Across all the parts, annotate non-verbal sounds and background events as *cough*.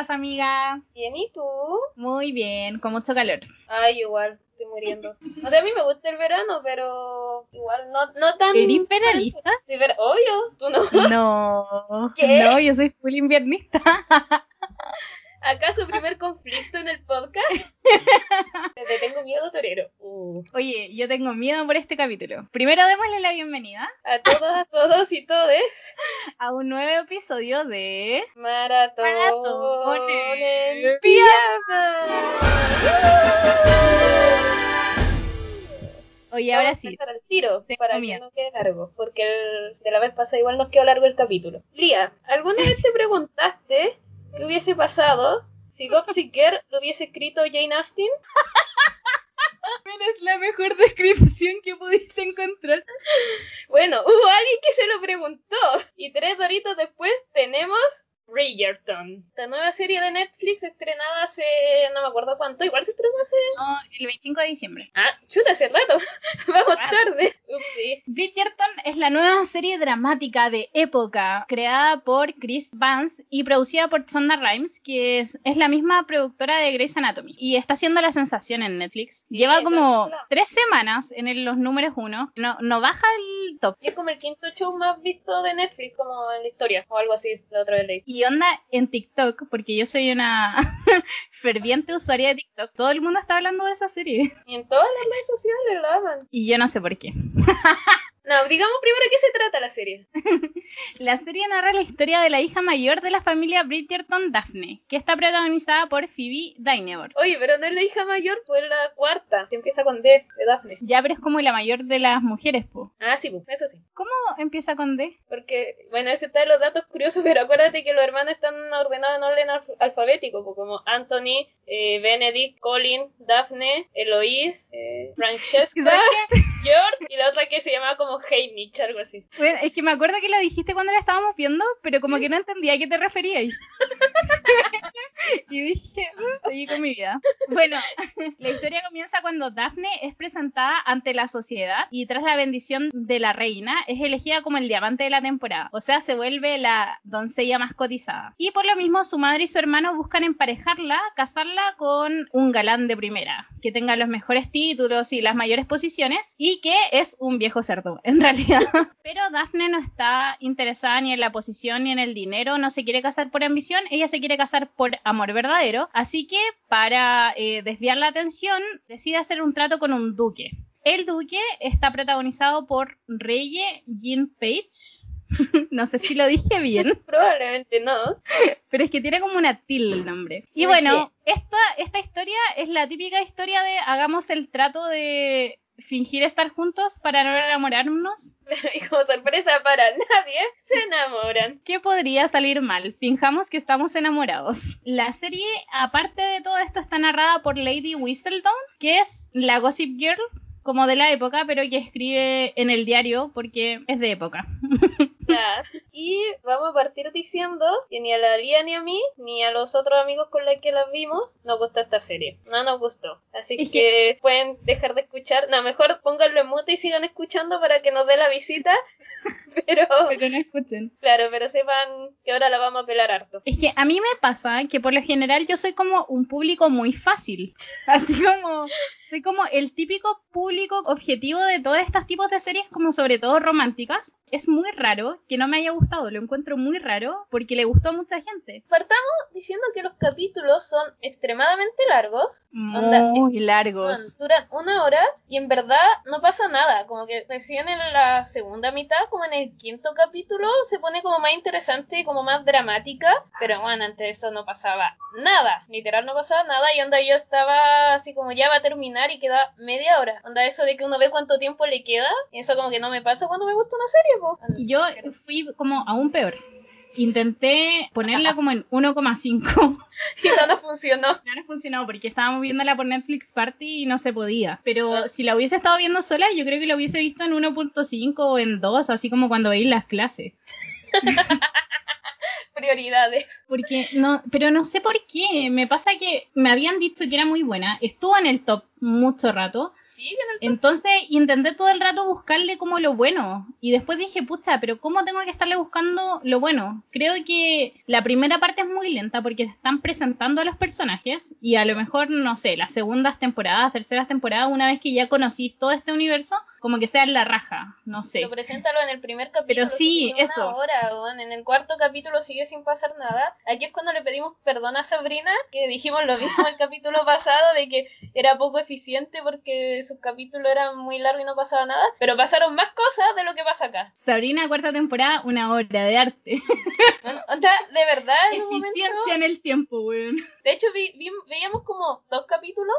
estás, amiga? Bien, ¿y tú? Muy bien, con mucho calor. Ay, igual, estoy muriendo. O sea, a mí me gusta el verano, pero igual no, no tan... ¿Eres veranista? Sí, ver... Obvio, tú no. No, *laughs* ¿Qué? no, yo soy full inviernista. *laughs* ¿Acaso primer conflicto en el podcast? *laughs* Te tengo miedo, torero. Uh. Oye, yo tengo miedo por este capítulo. Primero démosle la bienvenida A todos, a todos y todes. a un nuevo episodio de... Maratón, Maratón en. Oye, ahora a sí. empezar al tiro Tengo para que miedo. no quede largo, porque el de la vez pasada igual nos quedó largo el capítulo. Lía, ¿alguna vez te preguntaste qué hubiese pasado si Gossip *laughs* Girl lo hubiese escrito Jane Austen? Es la mejor descripción que pudiste encontrar. Bueno, hubo alguien que se lo preguntó y tres doritos después tenemos Bridgerton, la nueva serie de Netflix estrenada hace no me acuerdo cuánto, igual se estrenó hace... No, el 25 de diciembre. Ah, chuta, hace rato, *laughs* vamos Rato. tarde. Upsi. Bridgerton es la nueva serie dramática de época creada por Chris Vance y producida por Sonda Rhimes, que es, es la misma productora de Grey's Anatomy. Y está haciendo la sensación en Netflix. Lleva en como lados. tres semanas en el- los números uno. No, no baja el top. Y es como el quinto show más visto de Netflix, como en la historia, o algo así, la otra vez leí. Y onda en TikTok, porque yo soy una *laughs* ferviente usuaria de TikTok. Todo el mundo está hablando de esa serie. Y en todas las redes sociales la aman. Y yo no sé por qué. *laughs* No, digamos primero qué se trata la serie. *laughs* La serie narra la historia de la hija mayor de la familia Bridgerton, Daphne, que está protagonizada por Phoebe Dynevor. Oye, pero no es la hija mayor, fue la cuarta, que empieza con D, de Daphne. Ya, pero es como la mayor de las mujeres, po. Ah, sí, pues, eso sí. ¿Cómo empieza con D? Porque, bueno, ese está de los datos curiosos, *laughs* pero acuérdate que los hermanos están ordenados en orden alf- alfabético, pues, como Anthony, eh, Benedict, Colin, Daphne, Eloise, eh, *laughs* Francesca, ¿Sabes George, y la otra que se llamaba como Hamish, algo así. Bueno, es que me acuerdo que la dijiste cuando la estábamos viendo, pero como que no entendía a qué te referías. *laughs* y dije, "Mm, seguí con mi vida. Bueno, la historia comienza cuando Daphne es presentada ante la sociedad y tras la bendición de la reina es elegida como el diamante de la temporada. O sea, se vuelve la doncella más cotizada. Y por lo mismo, su madre y su hermano buscan emparejarla, casarla con un galán de primera, que tenga los mejores títulos y las mayores posiciones, y que es un viejo cerdo, en realidad. *laughs* Pero Daphne no está interesada ni en la posición ni en el dinero, no se quiere casar por ambición, ella se quiere casar por amor verdadero, así que para eh, desviar la atención decide hacer un trato con un duque. El duque está protagonizado por Reye Jean Page. *laughs* no sé si lo dije bien, *laughs* Probablemente no. pero es que tiene como una tilde el nombre. Y bueno, esta, esta historia es la típica historia de hagamos el trato de fingir estar juntos para no enamorarnos. *laughs* Y como sorpresa para nadie, se enamoran. ¿Qué podría salir mal? Fingamos que estamos enamorados. La serie, aparte de todo esto, está narrada por Lady Whistledown, que es la Gossip Girl, como de la época, pero que escribe en el diario porque es de época. *laughs* Ya. *laughs* Y vamos a partir diciendo que ni a la Lía ni a mí, ni a los otros amigos con los que las vimos, nos gustó esta serie. No nos gustó. Así que pueden dejar de escuchar. No, mejor pónganlo en mute y sigan escuchando para que nos dé la visita. *laughs* Pero, Pero no escuchen. claro, pero sepan que ahora la vamos a pelar harto. Es que a mí me pasa que por lo general yo soy como un público muy fácil. *laughs* Así como, soy como el típico público objetivo de todos estos tipos de series, como sobre todo románticas. Es muy raro que no me haya gustado, lo encuentro muy raro porque le gustó a mucha gente. Partamos diciendo que los capítulos son extremadamente largos. Muy largos. duran una hora y en verdad no pasa nada. Como que recién en la segunda mitad, como en el quinto capítulo, se pone como más interesante y como más dramática. Pero bueno, antes de eso no pasaba nada. Literal no pasaba nada. Y onda yo estaba así como ya va a terminar y queda media hora. Onda eso de que uno ve cuánto tiempo le queda. Y eso como que no me pasa cuando me gusta una serie, Y yo fui como aún peor. Intenté ponerla como en 1,5. *laughs* Y no, no funcionó. *laughs* No nos funcionó porque estábamos viéndola por Netflix Party y no se podía. Pero si la hubiese estado viendo sola, yo creo que la hubiese visto en 1.5 o en 2, así como cuando veis las clases. *laughs* Prioridades. Porque no, pero no sé por qué. Me pasa que me habían dicho que era muy buena. Estuvo en el top mucho rato. Entonces intenté todo el rato buscarle como lo bueno. Y después dije, pucha, pero ¿cómo tengo que estarle buscando lo bueno? Creo que la primera parte es muy lenta porque se están presentando a los personajes. Y a lo mejor, no sé, las segundas temporadas, terceras temporadas, una vez que ya conocís todo este universo, como que sea en la raja, no sé. Lo preséntalo en el primer capítulo. Pero sí, eso. hora, weón. en el cuarto capítulo sigue sin pasar nada. Aquí es cuando le pedimos perdón a Sabrina, que dijimos lo mismo el *laughs* capítulo pasado, de que era poco eficiente porque sus capítulos eran muy largos y no pasaba nada. Pero pasaron más cosas de lo que pasa acá. Sabrina, cuarta temporada, una obra de arte. *laughs* Bueno, onda, de verdad, en Eficiencia momento- en el tiempo, weón. De hecho, vi- vi- veíamos como dos capítulos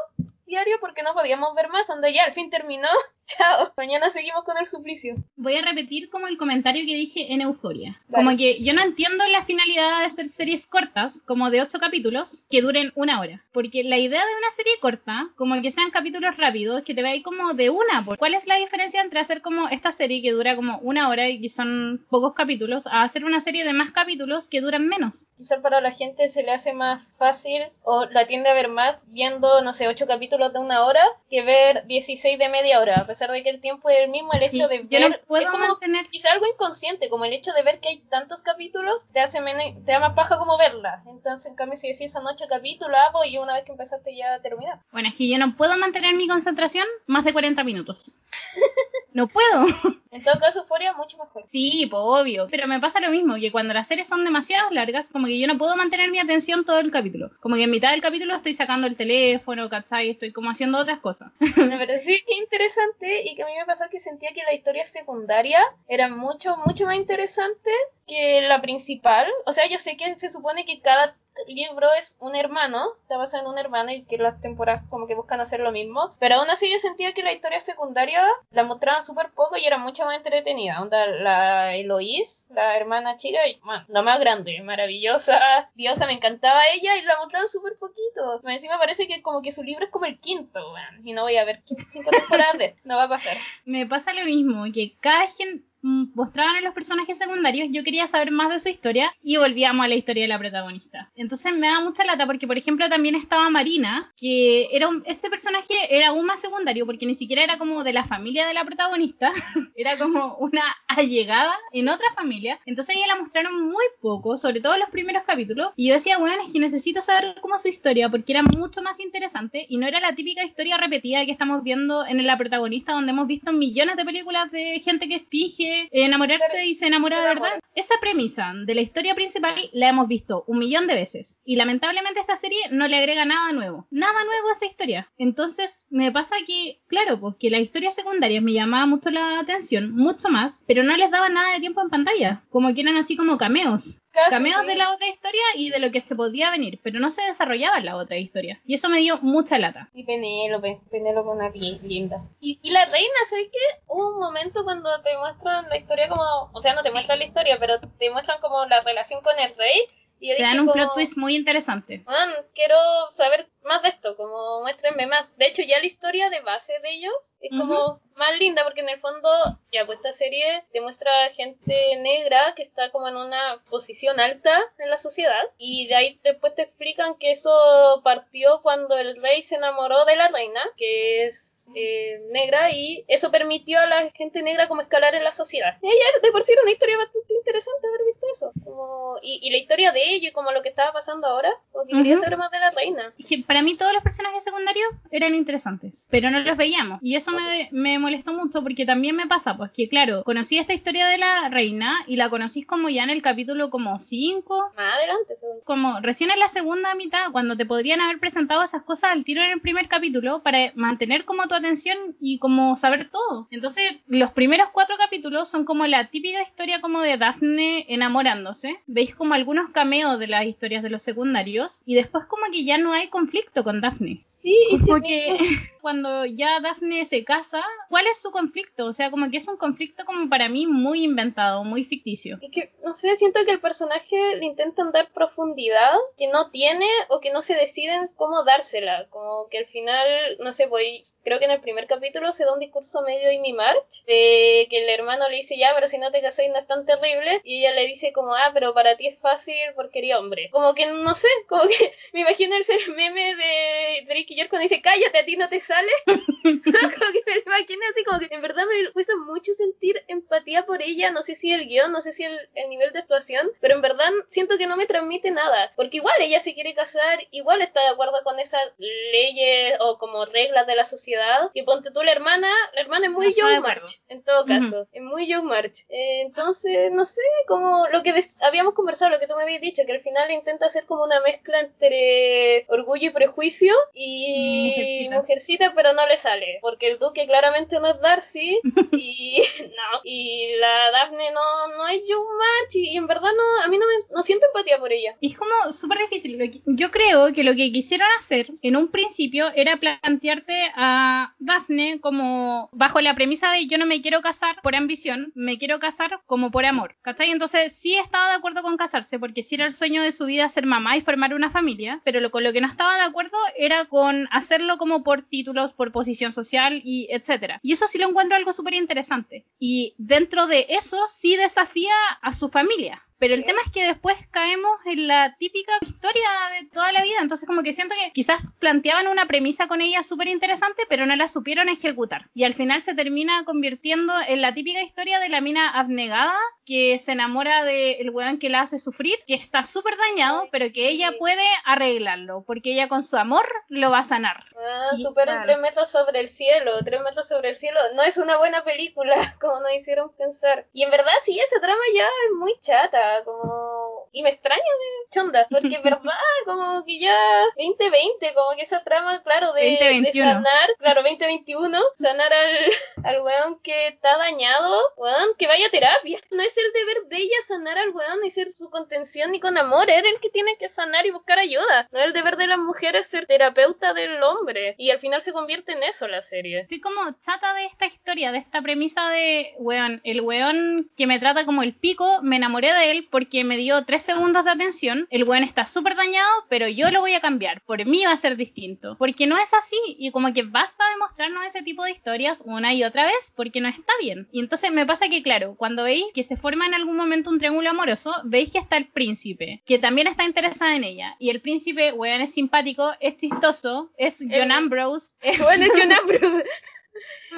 diarios porque no podíamos ver más. Donde ya al fin terminó. *laughs* Chao. Mañana seguimos con el suplicio. Voy a repetir como el comentario que dije en Euforia. Como que yo no entiendo la finalidad de hacer series cortas, como de ocho capítulos, que duren una hora. Porque la idea de una serie corta, como que sean capítulos rápidos, que te veáis como de una. por- ¿Cuál es la diferencia entre hacer como esta serie que dura como una hora y que son pocos capítulos, a hacer una serie de más capítulos que duran menos? Quizás para la gente se le hace más fácil o la tiende a ver más viendo, no sé, ocho capítulos de una hora que ver 16 de media hora. A pesar de que el tiempo es el mismo, el hecho Sí, de ver no puedo es como mantener quizá algo inconsciente, como el hecho de ver que hay tantos capítulos te hace menos, te da más paja como verla. Entonces, en cambio, si decís son ocho capítulos, pues, y una vez que empezaste ya terminar. Bueno, es que yo no puedo mantener mi concentración más de 40 minutos. *laughs* No puedo. En todo caso, Euphoria mucho mejor. Sí, pues obvio. Pero me pasa lo mismo, que cuando las series son demasiado largas, como que yo no puedo mantener mi atención todo el capítulo. Como que en mitad del capítulo estoy sacando el teléfono, ¿cachai? Estoy como haciendo otras cosas. No, pero sí que interesante y que a mí me pasó que sentía que la historia secundaria era mucho, mucho más interesante que la principal. O sea, yo sé que se supone que cada libro es un hermano, está basado en un hermano y que las temporadas como que buscan hacer lo mismo, pero aún así yo sentía que la historia secundaria la mostraban súper poco y era mucho más entretenida. Onda, la Eloís, la hermana chica, y, man, la más grande, maravillosa, diosa, me encantaba ella y la mostraban súper poquito. Más Encima parece que como que su libro es como el quinto, y no voy a ver cinco temporadas no va a pasar. *laughs* Me pasa lo mismo, que cada mm, mostraban a los personajes secundarios, yo quería saber más de su historia y volvíamos a la historia de la protagonista. Entonces me da mucha lata porque, por ejemplo, también estaba Marina, que era un- ese personaje era aún más secundario porque ni siquiera era como de la familia de la protagonista, *laughs* era como una allegada en otra familia. Entonces ella la mostraron muy poco, sobre todo en los primeros capítulos. Y yo decía, bueno, es que necesito saber cómo su historia porque era mucho más interesante y no era la típica historia repetida que estamos viendo en la protagonista, donde hemos visto millones de películas de gente que finge enamorarse y se enamora de verdad. Esa premisa de la historia principal la hemos visto un millón de veces y lamentablemente esta serie no le agrega nada nuevo, nada nuevo a esa historia. Entonces me pasa que, claro, pues que las historias secundarias me llamaban mucho la atención, mucho más, pero no les daba nada de tiempo en pantalla, como que eran así como cameos. Casi, Cameos de la otra historia y de lo que se podía venir, pero no se desarrollaba en la otra historia. Y eso me dio mucha lata. Y Penélope, Penélope una li- linda. Y, y la reina, ¿sabes qué? Hubo un momento cuando te muestran la historia como, o sea, no te muestran la historia, pero te muestran como la relación con el rey. Y yo Te dije dan un como, plot twist muy interesante. "Man, quiero saber más de esto, como muéstrenme más. De hecho, ya la historia de base de ellos es como más linda porque en el fondo, ya pues esta serie te muestra gente negra que está como en una posición alta en la sociedad y de ahí después te explican que eso partió cuando el rey se enamoró de la reina, que es eh, negra y eso permitió a la gente negra como escalar en la sociedad. Ella de por sí era una historia bastante interesante haber visto eso. Como, y, y la historia de ello y como lo que estaba pasando ahora, como que quería Ujú. saber más de la reina. Para mí todos los personajes secundarios eran interesantes, pero no los veíamos. Y eso me, me molestó mucho porque también me pasa, pues que claro, conocí esta historia de la reina y la conocís como ya en el capítulo como 5, Más adelante, según. como recién en la segunda mitad, cuando te podrían haber presentado esas cosas al tiro en el primer capítulo para mantener como tu atención y como saber todo. Entonces, los primeros cuatro capítulos son como la típica historia como de Daphne enamorándose. Veis como algunos cameos de las historias de los secundarios y después como que ya no hay conflicto con Daphne. Sí, y Como que *laughs* cuando ya Daphne se casa, ¿cuál es su conflicto? O sea, como que es un conflicto como para mí muy inventado, muy ficticio. Es que, no sé, siento que el personaje le intentan dar profundidad que no tiene o que no se deciden cómo dársela. Como que al final, no sé, voy, creo que en el primer capítulo se da un discurso medio Amy March de que el hermano le dice, ya, pero si no te casáis no es tan terrible. Y ella le dice como, ah, pero para ti es fácil porque eres hombre. Como que, no sé, como que *laughs* me imagino el ser meme de Drake y con cuando dice, cállate, a ti no te sale. *laughs* como que me lo imaginé así, como que en verdad me cuesta mucho sentir empatía por ella. No sé si el guion, no sé si el, el nivel de actuación, pero en verdad siento que no me transmite nada. Porque igual ella se quiere casar, igual está de acuerdo con esas leyes o como reglas de la sociedad. Y ponte tú la hermana, la hermana es muy acuerdo. March, en todo caso. Es muy Young March. Eh, entonces, no sé, como lo que habíamos conversado, lo que tú me habías dicho, que al final intenta hacer como una mezcla entre orgullo y prejuicio y Mujercita. mujercita, pero no le sale. Porque el duque claramente no es Darcy *laughs* y *laughs* no. Y la Daphne no, no es Young March y, en verdad no, a mí no me no siento empatía por ella. Es como súper difícil. Que- Yo creo que lo que quisieron hacer en un principio era plantearte a Daphne como bajo la premisa de yo no me quiero casar por ambición, me quiero casar como por amor. ¿Cachai? Entonces sí estaba de acuerdo con casarse porque sí era el sueño de su vida ser mamá y formar una familia, pero lo, con lo que no estaba de acuerdo era con hacerlo como por títulos, por posición social y etcétera. Y eso sí lo encuentro algo súper interesante. Y dentro de eso sí desafía a su familia. Pero el tema es que después caemos en la típica historia de toda la vida. Entonces, como que siento que quizás planteaban una premisa con ella súper interesante, pero no la supieron ejecutar. Y al final se termina convirtiendo en la típica historia de la mina abnegada que se enamora del weón que la hace sufrir, que está súper dañado, pero que ella sí. puede arreglarlo, porque ella con su amor lo va a sanar. Ah, superan claro. tres metros sobre el cielo, tres metros sobre el cielo. No es una buena película, *laughs* como nos hicieron pensar. Y en verdad sí, esa trama ya es muy chata, como... Y me extraña de chonda, porque en *laughs* verdad como que ya 2020, como que esa trama, claro, de, de 2021. sanar, claro, 2021, sanar al, *laughs* al weón que está dañado, weón, que vaya a terapia. No es el deber de ella sanar al weón ni ser su contención ni con amor, era el que tiene que sanar y buscar ayuda. No es el deber de las mujeres ser terapeuta del hombre. Y al final se convierte en eso la serie. Estoy como chata de esta historia, de esta premisa de, weón, el weón que me trata como el pico, me enamoré de él porque me dio tres segundos de atención, el weón está súper dañado, pero yo lo voy a cambiar, por mí va a ser distinto, porque no es así, y como que basta de mostrarnos ese tipo de historias una y otra vez, porque no está bien. Y entonces me pasa que, claro, cuando veis que se forma en algún momento un triángulo amoroso, veis que está el príncipe, que también está interesada en ella, y el príncipe, weón, es simpático, es chistoso, es John Eh, Ambrose, es Bueno, es John Ambrose.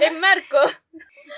Es *laughs* Marco.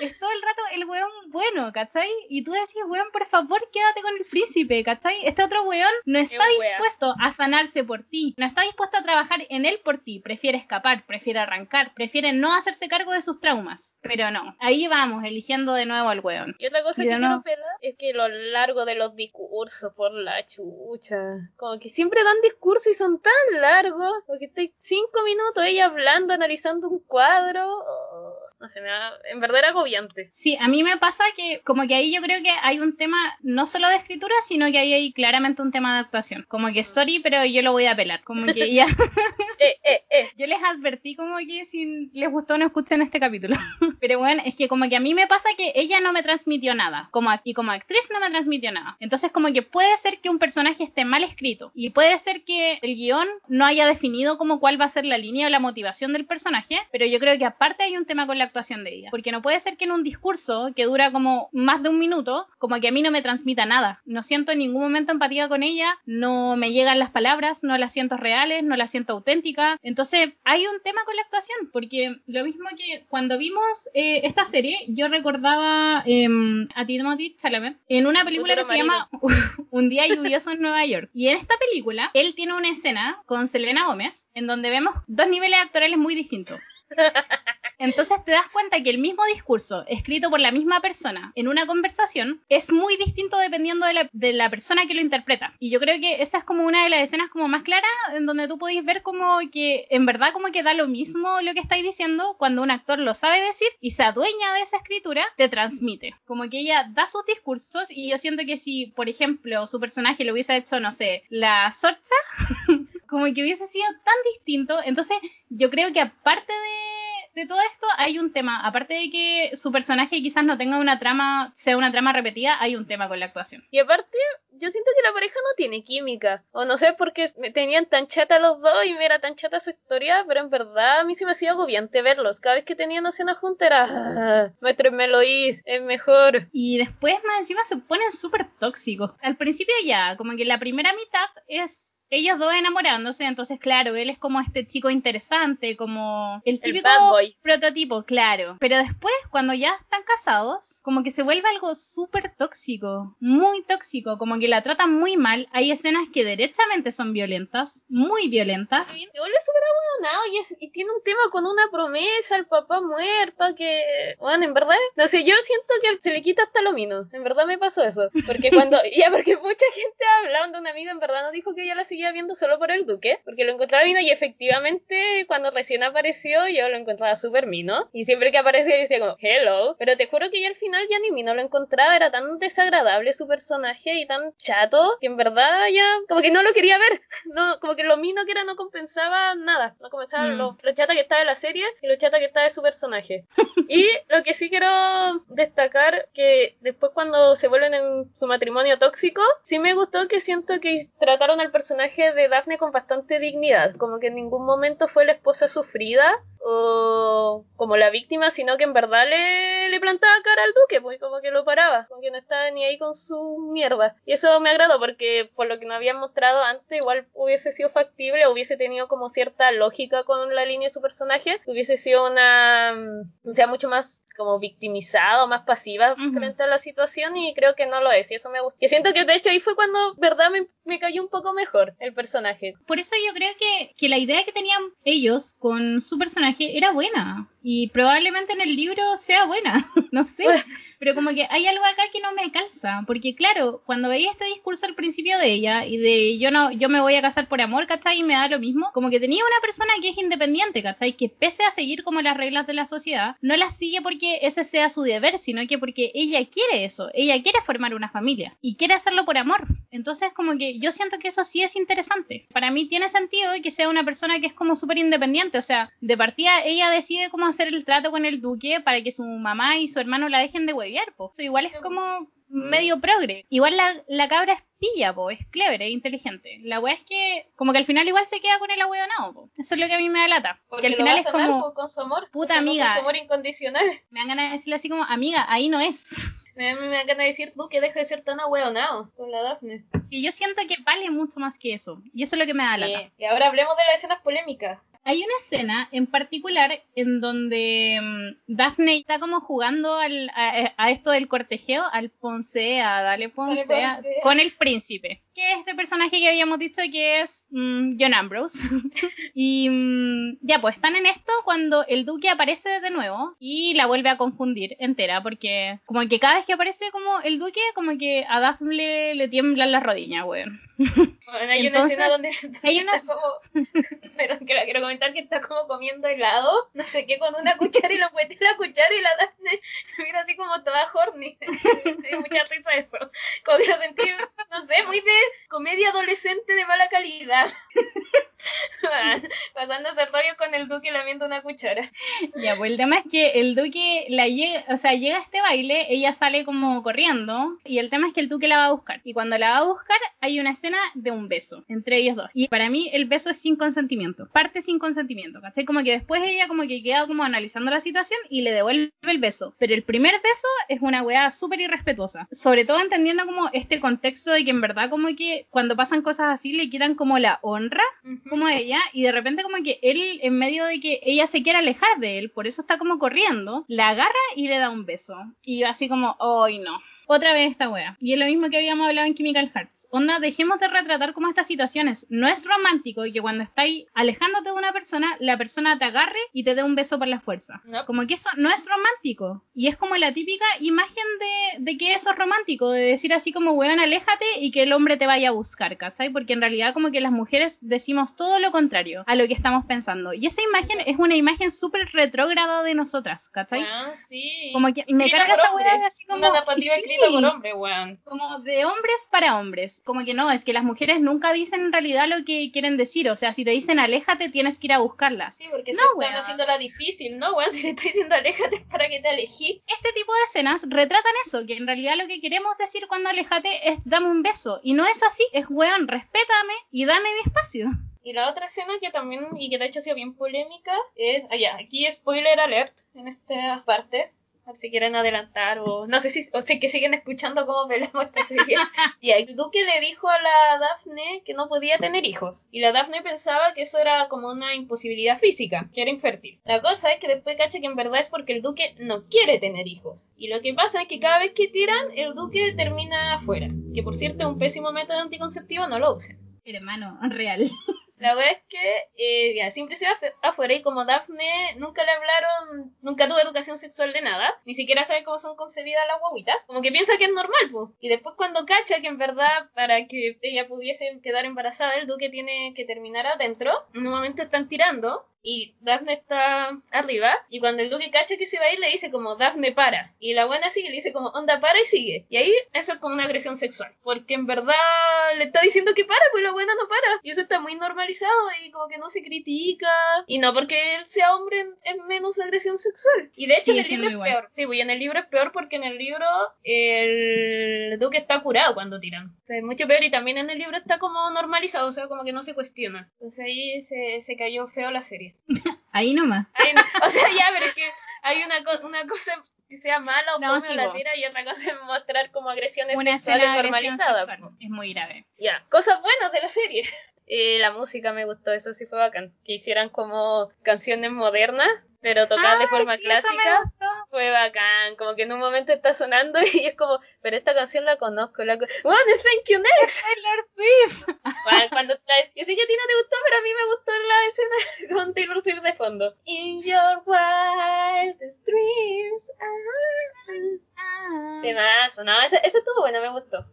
Es todo el rato el weón bueno, ¿cachai? Y tú decís, weón, por favor, quédate con el príncipe, ¿cachai? Este otro weón no está wea. dispuesto a sanarse por ti, no está dispuesto a trabajar en él por ti, prefiere escapar, prefiere arrancar, prefiere no hacerse cargo de sus traumas. Pero no, ahí vamos, eligiendo de nuevo al weón. Y otra cosa Y que nuevo- pelar es que lo largo de los discursos por la chucha. Como que siempre dan discursos y son tan largos. Porque estoy cinco minutos ella hablando, analizando un cuadro. Oh, no sé, me da- en verdad era agobiante. Sí, a mí me pasa que como que ahí yo creo que hay un tema no solo de escritura, sino que ahí hay claramente un tema de actuación. Como que, sorry, pero yo lo voy a apelar. Como que ya... *laughs* *laughs* Eh, eh, eh. Yo les advertí como que si les gustó no escuchen este capítulo. *laughs* Pero bueno, es que como que a mí me pasa que ella no me transmitió nada. Como y como actriz no me transmitió nada. Entonces como que puede ser que un personaje esté mal escrito. Y puede ser que el guion no haya definido como cuál va a ser la línea o la motivación del personaje. Pero yo creo que aparte hay un tema con la actuación de ella. Porque no puede ser que en un discurso que dura como más de un minuto, como que a mí no me transmita nada. No siento en ningún momento empatía con ella. No me llegan las palabras, no las siento reales, no las siento auténticas. Entonces, hay un tema con la actuación, porque lo mismo que cuando vimos eh, esta serie, yo recordaba em, a Timothy Chalamet en una película que se llama *laughs* Un día lluvioso en Nueva York. Y en esta película, él tiene una escena con Selena Gómez, en donde vemos dos niveles actorales muy distintos. *laughs* Entonces te das cuenta que el mismo discurso escrito por la misma persona en una conversación es muy distinto dependiendo de la, de la persona que lo interpreta. Y yo creo que esa es como una de las escenas como más claras en donde tú podéis ver como que en verdad como que da lo mismo lo que estáis diciendo cuando un actor lo sabe decir y se adueña de esa escritura, te transmite. Como que ella da sus discursos y yo siento que si, por ejemplo, su personaje lo hubiese hecho, no sé, la Sorcha, *laughs* como que hubiese sido tan distinto. Entonces, yo creo que aparte de, de todo esto, hay un tema. Aparte de que su personaje quizás no tenga una trama, sea una trama repetida, hay un tema con la actuación. Y aparte, yo siento que la pareja no tiene química. O no sé por qué me tenían tan chata los dos y me era tan chata su historia, pero en verdad a mí se me hacía agobiante verlos. Cada vez que tenían escena junta era, ah, muéstrenme Lois, es mejor. Y después, más encima, se ponen súper tóxicos. Al principio ya, como que la primera mitad es ellos dos enamorándose, entonces claro, él es como este chico interesante, como el típico boy. prototipo, claro. Pero después, cuando ya están casados, como que se vuelve algo súper tóxico, muy tóxico, como que la tratan muy mal. Hay escenas que derechamente son violentas, muy violentas. Sí, se vuelve súper abandonado y, es- y tiene un tema con una promesa, el papá muerto, que, bueno, en verdad, no sé, yo siento que se le quita hasta lo mino, en verdad me pasó eso, porque cuando, *laughs* ya, porque mucha gente hablando, un amigo en verdad nos dijo que ella la seguía viendo solo por el duque, porque lo encontraba mino y efectivamente cuando recién apareció yo lo encontraba súper mino, y siempre que aparecía decía como, hello, pero te juro que ya al final ya ni mino lo encontraba, era tan desagradable su personaje y tan chato, que en verdad ya, como que no lo quería ver, *laughs* no, como que lo mino que era no compensaba nada, no compensaba Mm. lo, lo chata que estaba de la serie y lo chata que estaba de su personaje. *laughs* y lo que sí quiero destacar, que después cuando se vuelven en su matrimonio tóxico, sí me gustó que siento que trataron al personaje de Daphne con bastante dignidad, como que en ningún momento fue la esposa sufrida o como la víctima, sino que en verdad le, le plantaba cara al duque, pues como que lo paraba, como que no estaba ni ahí con su mierda. Y eso me agradó porque por lo que nos habían mostrado antes, igual hubiese sido factible, hubiese tenido como cierta lógica con la línea de su personaje, hubiese sido una, mm, o sea, mucho más como victimizada o más pasiva Ujú. frente a la situación y creo que no lo es y eso me gusta. Y siento que de hecho ahí fue cuando, verdad, me, me cayó un poco mejor el personaje. Por eso yo creo que, que la idea que tenían ellos con su personaje era buena. Y probablemente en el libro sea buena. *laughs* no sé. Pero como que hay algo acá que no me calza. Porque claro, cuando veía este discurso al principio de ella y de yo no, yo me voy a casar por amor, ¿cachai? Y me da lo mismo. Como que tenía una persona que es independiente, ¿cachai? Que pese a seguir como las reglas de la sociedad, no las sigue porque ese sea su deber, sino que porque ella quiere eso. Ella quiere formar una familia. Y quiere hacerlo por amor. Entonces como que yo siento que eso sí es interesante. Para mí tiene sentido que sea una persona que es como súper independiente. O sea, de partida ella decide cómo hacer el trato con el duque para que su mamá y su hermano la dejen de po. Eso igual es como medio progre. Igual la, la cabra es pilla, po, es clever, es inteligente. La wea es que como que al final igual se queda con el ahueonado, po. Eso es lo que a mí me da lata. Porque que al lo final va a es como, po, con su amor. Puta Lo amiga. Con su amor incondicional. me dan ganas de decirle así como, amiga, ahí no es. *laughs* Me, me da ganas de decir tú que deja de ser tan ahueonado con la Daphne. Y yo siento que vale mucho más que eso. Y eso es lo que me da lata. Eh, y ahora hablemos de las escenas polémicas. Hay una escena en particular en donde mm, Daphne está como jugando al- a, a esto del cortejeo, al Poncea, dale Poncea, Poncea. con el príncipe, que es este personaje que habíamos dicho que es mm, John Ambrose. *laughs* y mm, ya, pues están en esto cuando el duque aparece de nuevo y la vuelve a confundir entera, porque como que cada vez que aparece como el duque, como que a Daphne le, le tiemblan las rodillas, weón. Bueno, hay Entonces, una escena donde hay está unas- como, *laughs* perdón, que la quiero comentar que está como comiendo helado, no sé qué, con una cuchara y lo mete la cuchara y la Daphne *laughs* mira así como toda horny. Me dio mucha risa eso. Como que lo sentí, no sé, muy de comedia adolescente de mala calidad. *laughs* *laughs* Pasándose el rollo con el duque lamiendo una cuchara. Ya, pues el tema es que el duque la llega, o sea, llega a este baile, ella sale como corriendo y el tema es que el duque la va a buscar. Y cuando la va a buscar hay una escena de un beso entre ellos dos. Y para mí el beso es sin consentimiento, parte sin consentimiento, ¿cachai? Como que después ella como que queda como analizando la situación y le devuelve el beso. Pero el primer beso es una weá súper irrespetuosa. Sobre todo entendiendo como este contexto de que en verdad como que cuando pasan cosas así le quitan como la honra como ella y de repente como que él en medio de que ella se quiere alejar de él, por eso está como corriendo, la agarra y le da un beso. Y así como, ¡ay no! Otra vez esta wea. Y es lo mismo que habíamos hablado en Chemical Hearts. Onda, dejemos de retratar como estas situaciones. No es romántico y que cuando estáis alejándote de una persona, la persona te agarre y te dé un beso por la fuerza. No. Como que eso no es romántico. Y es como la típica imagen de, de que eso es romántico. De decir así como, weón, aléjate y que el hombre te vaya a buscar, ¿cachai? Porque en realidad como que las mujeres decimos todo lo contrario a lo que estamos pensando. Y esa imagen es una imagen súper retrógrada de nosotras, ¿cachai? Ah, sí. Como que me carga esa weá de así como... Una narrativa Sí. Escrita por hombre, weón. Como de hombres para hombres. Como que no, es que las mujeres nunca dicen en realidad lo que quieren decir. O sea, si te dicen aléjate, tienes que ir a buscarlas. Sí, porque No, se están weón. haciéndola difícil, ¿no, weón? *laughs* Si te estoy diciendo aléjate es para que te alejí. Este tipo de escenas retratan eso, que en realidad lo que queremos decir cuando aléjate es dame un beso. Y no es así, es weón, respétame y dame mi espacio. Y la otra escena que también, y que de hecho ha sido bien polémica, es, allá, aquí spoiler alert en esta parte. Si quieren adelantar o no sé si, o si que siguen escuchando cómo velamos esta serie. *laughs* y el duque le dijo a la Daphne que no podía tener hijos. Y la Daphne pensaba que eso era como una imposibilidad física, que era infértil. La cosa es que después cacha que en verdad es porque el duque no quiere tener hijos. Y lo que pasa es que cada vez que tiran, el duque termina afuera. Que por cierto es un pésimo método anticonceptivo, no lo usen. Hermano, real. *laughs* La verdad es que eh, siempre se va afuera y como Daphne nunca le hablaron, nunca tuvo educación sexual de nada, ni siquiera sabe cómo son concebidas las guaguitas, como que piensa que es normal, pues. Y después cuando cacha que en verdad para que ella pudiese quedar embarazada, el duque tiene que terminar adentro, en un momento están tirando y Daphne está arriba y cuando el duque cacha que se va a ir le dice como Daphne para y la buena sigue le dice como onda para y sigue y ahí eso es como una agresión sexual porque en verdad le está diciendo que para pues la buena no para. Y eso está muy normalizado y como que no se critica. Y no porque él sea hombre es menos agresión sexual. Y de hecho en el libro es peor. Sí pues en el libro es peor porque en el libro el duque está curado cuando tiran. O sea es mucho peor y también en el libro está como normalizado o sea como que no se cuestiona. Entonces ahí se, se cayó feo la serie *laughs* Ahí nomás. o sea, ya, pero es que hay una, una cosa que sea mala o no, la tira y otra cosa es mostrar como agresiones una sexuales normalizadas. Es muy grave. Ya, cosas buenas de la serie. *laughs* Eh, la música me gustó, eso sí fue bacán. Que hicieran como canciones modernas pero tocar de forma clásica fue bacán. Como que en un momento está sonando *laughs* y es como, pero esta canción la conozco. La bueno, Thank You Next. *laughs* Taylor Swift. *laughs* Bueno, cuando yo sé que a ti no te gustó, pero a mí me gustó la escena con Taylor Swift de fondo. In your wildest dreams. Ah, ah. Temazo, no, eso, eso estuvo bueno, me gustó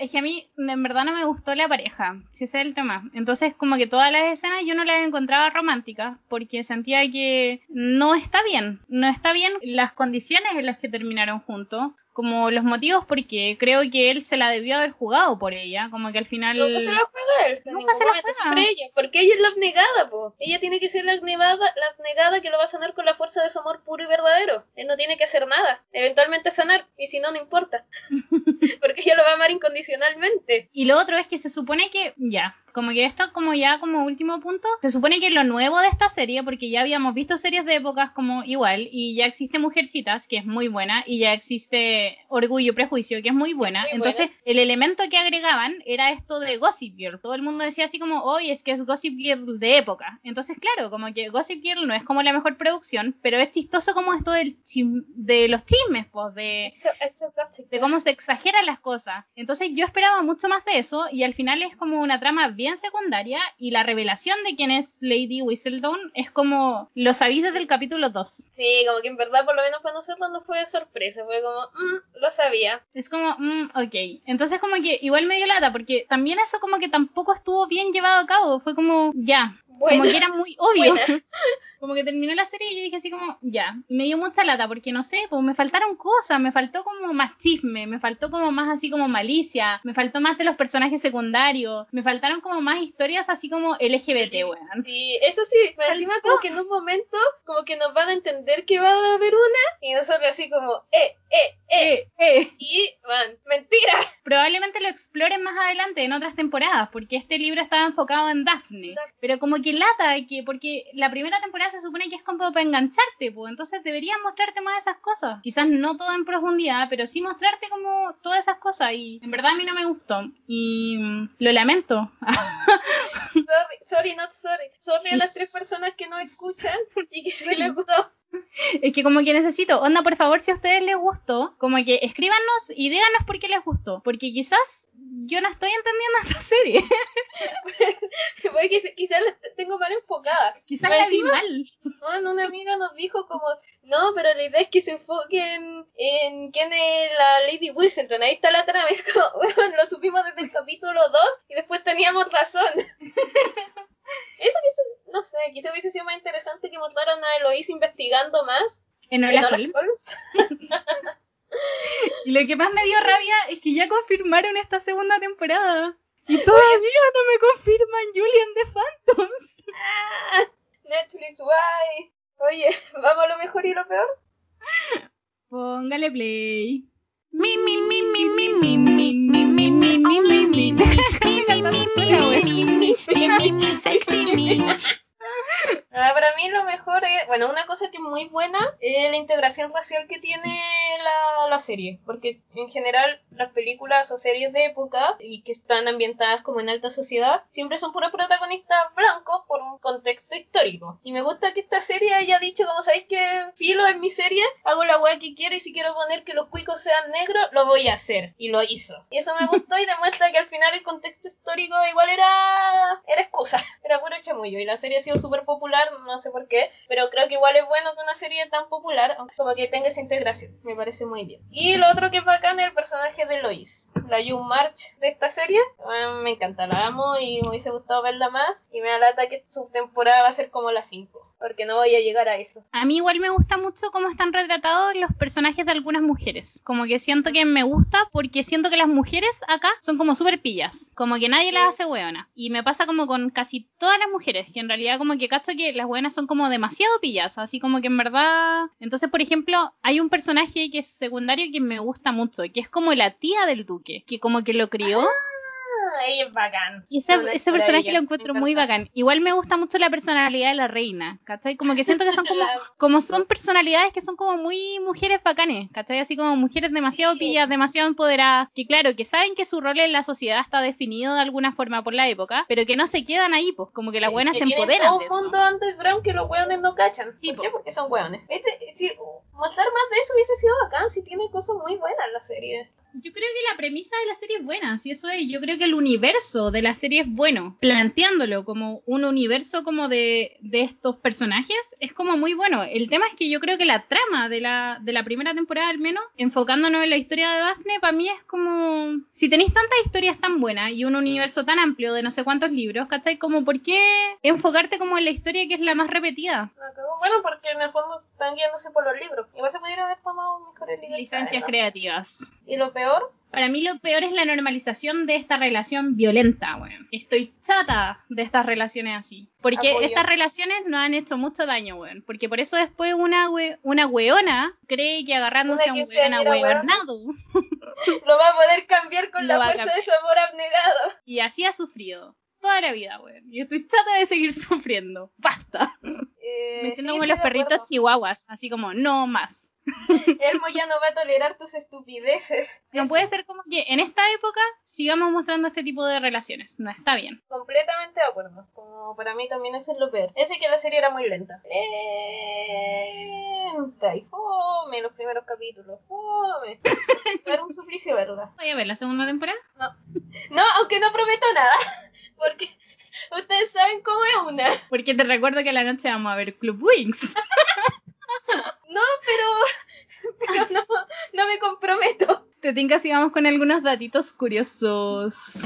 es que a mí en verdad no me gustó la pareja, si ese es el tema. Entonces como que todas las escenas yo no las encontraba románticas porque sentía que no está bien, no está bien las condiciones en las que terminaron juntos como los motivos porque creo que él se la debió haber jugado por ella, como que al final... Nunca se la juega él, nunca se la juega. ella, porque ella es la abnegada, po. Ella tiene que ser la abnegada, la abnegada que lo va a sanar con la fuerza de su amor puro y verdadero. Él no tiene que hacer nada, eventualmente sanar, y si no, no importa. *laughs* porque ella lo va a amar incondicionalmente. Y lo otro es que se supone que, ya, como que esto como ya como último punto, se supone que lo nuevo de esta serie, porque ya habíamos visto series de épocas como igual, y ya existe Mujercitas, que es muy buena, y ya existe Orgullo y Prejuicio, que es muy buena. Entonces, el elemento que agregaban era esto de Gossip Girl. Todo el mundo decía así como, hoy es que es Gossip Girl de época. Entonces, claro, como que Gossip Girl no es como la mejor producción, pero es chistoso como esto del de los chismes, pues, de, de cómo se exageran las cosas. Entonces, yo esperaba mucho más de eso, y al final es como una trama bien secundaria y la revelación de quién es Lady Whistledown es como lo sabéis desde el capítulo 2. Sí, como que en verdad por lo menos para nosotros no fue de sorpresa, fue como, mm, lo sabía. Es como, mm, ok. Entonces como que igual me dio lata porque también eso como que tampoco estuvo bien llevado a cabo, fue como, ya, como que era muy obvio. *laughs* como que terminó la serie y yo dije así como, ya. me dio mucha lata porque no sé, pues me faltaron cosas, me faltó como más chisme, me faltó como más así como malicia, me faltó más de los personajes secundarios, me faltaron como más historias así como LGBT, weón. Sí, eso sí, encima como que en un momento como que nos van a entender que va a haber una y nosotros así como, eh, eh, eh, eh. eh. Y, van, mentira. Probablemente lo exploren más adelante en otras temporadas porque este libro estaba enfocado en Daphne, pero como que lata que porque la primera temporada se supone que es como para engancharte, pues entonces deberían mostrarte más de esas cosas. Quizás no todo en profundidad, pero sí mostrarte como todas esas cosas y en verdad a mí no me gustó y mm, lo lamento. *laughs* sorry, sorry, not sorry. Sorry a las tres personas que no escuchan *laughs* y que sí les gustó. Es que como que necesito, onda, por favor, si a ustedes les gustó, como que escríbanos y díganos por qué les gustó, porque quizás yo no estoy entendiendo esta serie. *laughs* Porque quizás la tengo mal enfocada. Quizás la vi mal. una amiga nos dijo como, no, pero la idea es que se enfoquen en quién es la Lady Wilson. Ahí está la trama. Es como, *laughs* bueno, lo supimos desde el capítulo 2 y después teníamos razón. *laughs* Eso quizás, no sé, quizás hubiese sido más interesante que mostraran a Eloise investigando más. En Hola y lo que más me dio rabia es que ya confirmaron esta segunda temporada. Y todavía no me confirman Julian de Phantoms. Ah, Netflix, guay. Oye, ¿vamos a lo mejor y lo peor? Póngale play. Mi, mi, mi, mi, mi, mi, mi, mi, mi, mi, mi, mi, mi. Nada, para mí lo mejor es, bueno, una cosa que es muy buena es la integración racial que tiene la, la serie, porque en general las películas o series de época y que están ambientadas como en alta sociedad siempre son puros protagonistas blancos por un contexto histórico. Y me gusta que esta serie haya dicho, como sabéis que filo en mi serie, hago la weá que quiero y si quiero poner que los cuicos sean negros, lo voy a hacer. Y lo hizo. Y eso me gustó y demuestra que al final el contexto histórico igual era, era excusa, *laughs* era puro chamullo. Y la serie ha sido súper popular, no sé por qué, pero creo que igual es bueno una serie tan popular, como que tenga esa integración. Me parece muy bien. Y lo otro que es bacán es el personaje de Lois, la Young March de esta serie. me encanta, la amo y me hubiese gustado verla más. Y me da que su temporada va a ser como la 5 porque no voy a llegar a eso. A mí igual me gusta mucho cómo están retratados los personajes de algunas mujeres. Como que siento que me gusta porque siento que las mujeres acá son como súper pillas. Como que nadie las hace hueona. Y me pasa como con casi todas las mujeres, que en realidad como que casto que las hueonas son como demasiado pillas. Así como que en verdad... Entonces, por ejemplo, hay un personaje que es secundario que me gusta mucho, que es como la tía del duque, que como que lo crió. Ah, *laughs* ella es bacán. Y ese, ese personaje lo encuentro muy bacán. Igual me gusta mucho la personalidad de la reina, ¿cachai? Como que siento que son como, *laughs* como son personalidades que son como muy mujeres bacanes, ¿cachai? Así como mujeres demasiado pillas, demasiado empoderadas, que claro, que saben que su rol en la sociedad está definido de alguna forma por la época, pero que no se quedan ahí, pues, como que las buenas se empoderan. un punto antes, Brown, que los hueones no cachan. ¿Por qué? Porque son hueones. Este, si mostrar más de eso hubiese sido bacán, si tiene cosas muy buenas la serie. Yo creo que la premisa de la serie es buena, si eso es. Yo creo que el universo de la serie es bueno. Planteándolo como un universo como de, de estos personajes es como muy bueno. El tema es que yo creo que la trama de la, de la primera temporada, al menos, enfocándonos en la historia de Daphne, para mí es como. Si tenéis tantas historias tan buenas y un universo tan amplio de no sé cuántos libros, ¿cachai? Como, ¿por qué enfocarte como en la historia que es la más repetida? Bueno, porque en el fondo están guiándose por los libros. Igual se pudieron haber tomado mejores Licencias creativas. Y lo peor para mí lo peor es la normalización de esta relación violenta, weón. Estoy chata de estas relaciones así. Porque estas relaciones nos han hecho mucho daño, weón. Porque por eso después una, we una weona cree que agarrándose a un weón ahueonado... *laughs* lo va a poder cambiar con la fuerza de su amor abnegado. Y así ha sufrido toda la vida, weón. Y estoy chata de seguir *laughs* sufriendo. Basta. Eh, Me siento como los perritos chihuahuas, así como, no más. Elmo ya no va a tolerar tus estupideces. *laughs* No puede ser como que en esta época sigamos mostrando este tipo de relaciones. No está bien. Completamente de acuerdo. Como para mí también es lo peor. Ese que la serie era muy lenta. Lenta y fome los primeros capítulos. Fome. *laughs* Era un suplicio verla. ¿Voy a ver la segunda temporada? No. No, aunque no prometo nada. *laughs* Porque ustedes saben cómo es una. Porque te recuerdo que la noche vamos a ver Club Wings. *laughs* No, pero, pero no, no me comprometo. Te tinca si vamos con algunos datitos curiosos.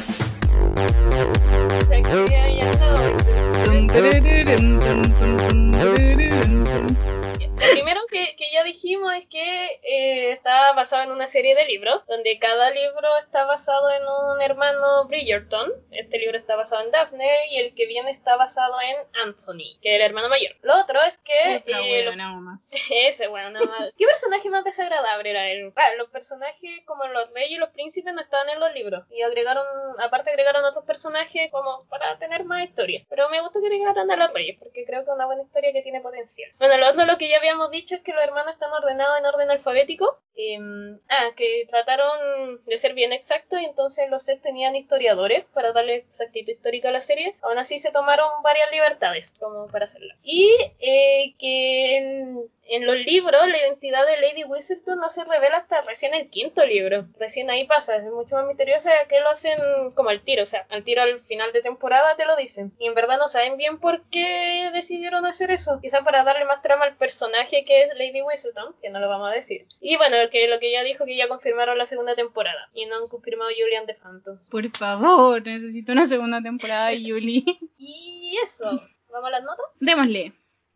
Primero que ya dijimos es que eh, está basado en una serie de libros, donde cada libro está basado en un hermano Bridgerton. Este libro está basado en Daphne y el que viene está basado en Anthony, que es el hermano mayor. Lo otro es que... Eh, más. *laughs* Ese, bueno, nada más. ¿Qué personaje más desagradable era él? Ah, los personajes como los reyes y los príncipes no estaban en los libros. Y agregaron, aparte agregaron otros personajes como para tener más historia. Pero me gusta que agregaran a los reyes, porque creo que es una buena historia que tiene potencial. Bueno, lo otro lo que ya había habíamos dicho es que los hermanos están ordenados en orden alfabético. Em, ah, que trataron de ser bien exactos y entonces los sets tenían historiadores para darle exactitud histórica a la serie. Aún así se tomaron varias libertades como para hacerlo. Y eh, que en los libros la identidad de Lady Whistleton no se revela hasta recién el quinto libro. Recién ahí pasa, es mucho más misterioso que lo hacen como al tiro, o sea, al tiro al final de temporada te lo dicen. Y en verdad no saben bien por qué decidieron hacer eso. Quizás para darle más trama al personaje que es Lady Whistleton, que no lo vamos a decir. Y bueno, que lo que ya dijo que ya confirmaron la segunda temporada y no han confirmado Julian de Phantom. Por favor, necesito una segunda temporada de *laughs* Julie. y eso, ¿vamos a las notas? Démosle.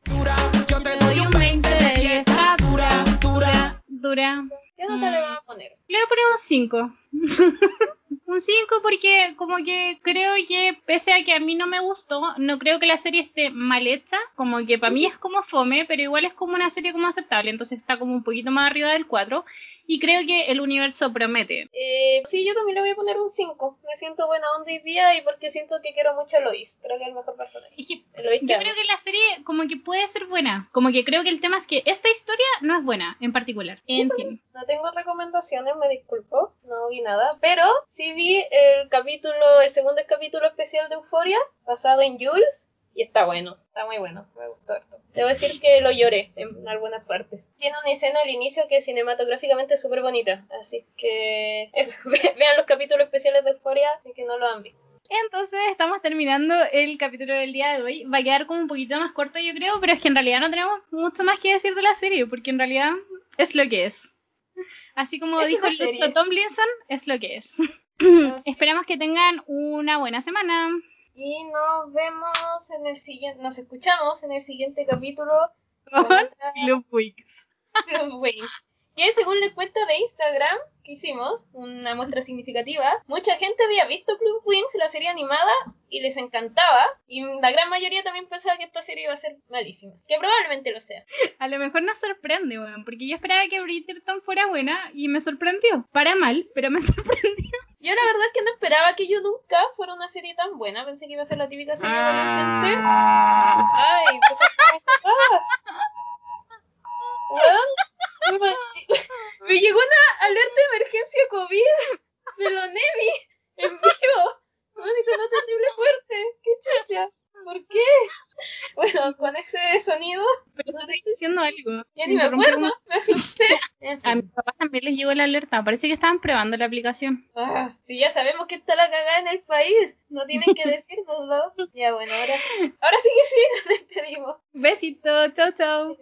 Dura, yo te doy un 20 y está dura, dura, dura. ¿Qué nota le vas a poner? Le voy a poner un 5. *laughs* Un 5 porque como que creo que pese a que a mí no me gustó, no creo que la serie esté mal hecha, como que para mí es como fome, pero igual es como una serie como aceptable, entonces está como un poquito más arriba del 4 y creo que el universo promete. Eh, sí, yo también le voy a poner un 5. Me siento buena onda y día y porque siento que quiero mucho a Lois. Creo que es el mejor personaje. Es que yo creo que la serie como que puede ser buena, como que creo que el tema es que esta historia no es buena en particular. En fin. No tengo recomendaciones, me disculpo, no vi nada, pero sí vi el capítulo, el segundo capítulo especial de Euforia, basado en Jules, y está bueno, está muy bueno, me gustó esto. Debo decir que lo lloré en algunas partes. Tiene una escena al inicio que cinematográficamente es súper bonita, así que eso, *laughs* vean los capítulos especiales de Euphoria, así que no lo han visto. Entonces estamos terminando el capítulo del día de hoy. Va a quedar como un poquito más corto yo creo, pero es que en realidad no tenemos mucho más que decir de la serie, porque en realidad es lo que es. Así como dijo Tom Tomlinson, es lo que *clears throat* es. Esperamos que tengan una buena semana. Y nos vemos en el siguiente, nos escuchamos en el siguiente capítulo. *laughs* Club Wings. Club Wings. Que según la cuenta de Instagram que hicimos, una muestra significativa, mucha gente había visto Club Wings, la serie animada, y les encantaba. Y la gran mayoría también pensaba que esta serie iba a ser malísima. Que probablemente lo sea. A lo mejor nos sorprende, weón, porque yo esperaba que Bridgerton fuera buena y me sorprendió. Para mal, pero me *laughs* sorprendió. Yo la verdad es que no esperaba que yo nunca fuera una serie tan buena. Pensé que iba a ser la típica serie adolescente. Ay, pues me, llegó una alerta de emergencia COVID de lo Nevi en vivo. Me dice, no terrible fuerte. Qué chucha. ¿Por qué? Bueno, con ese sonido. Pero estoy diciendo algo. Ya ni me acuerdo, me asusté. A mis papás también les llegó la alerta. Parece que estaban probando la aplicación. Ah, sí, ya sabemos que está la cagada en el país. No tienen que decirnoslo. ya, bueno, ahora sí. Ahora sí que sí, *laughs* nos despedimos. Besito, chau, chau.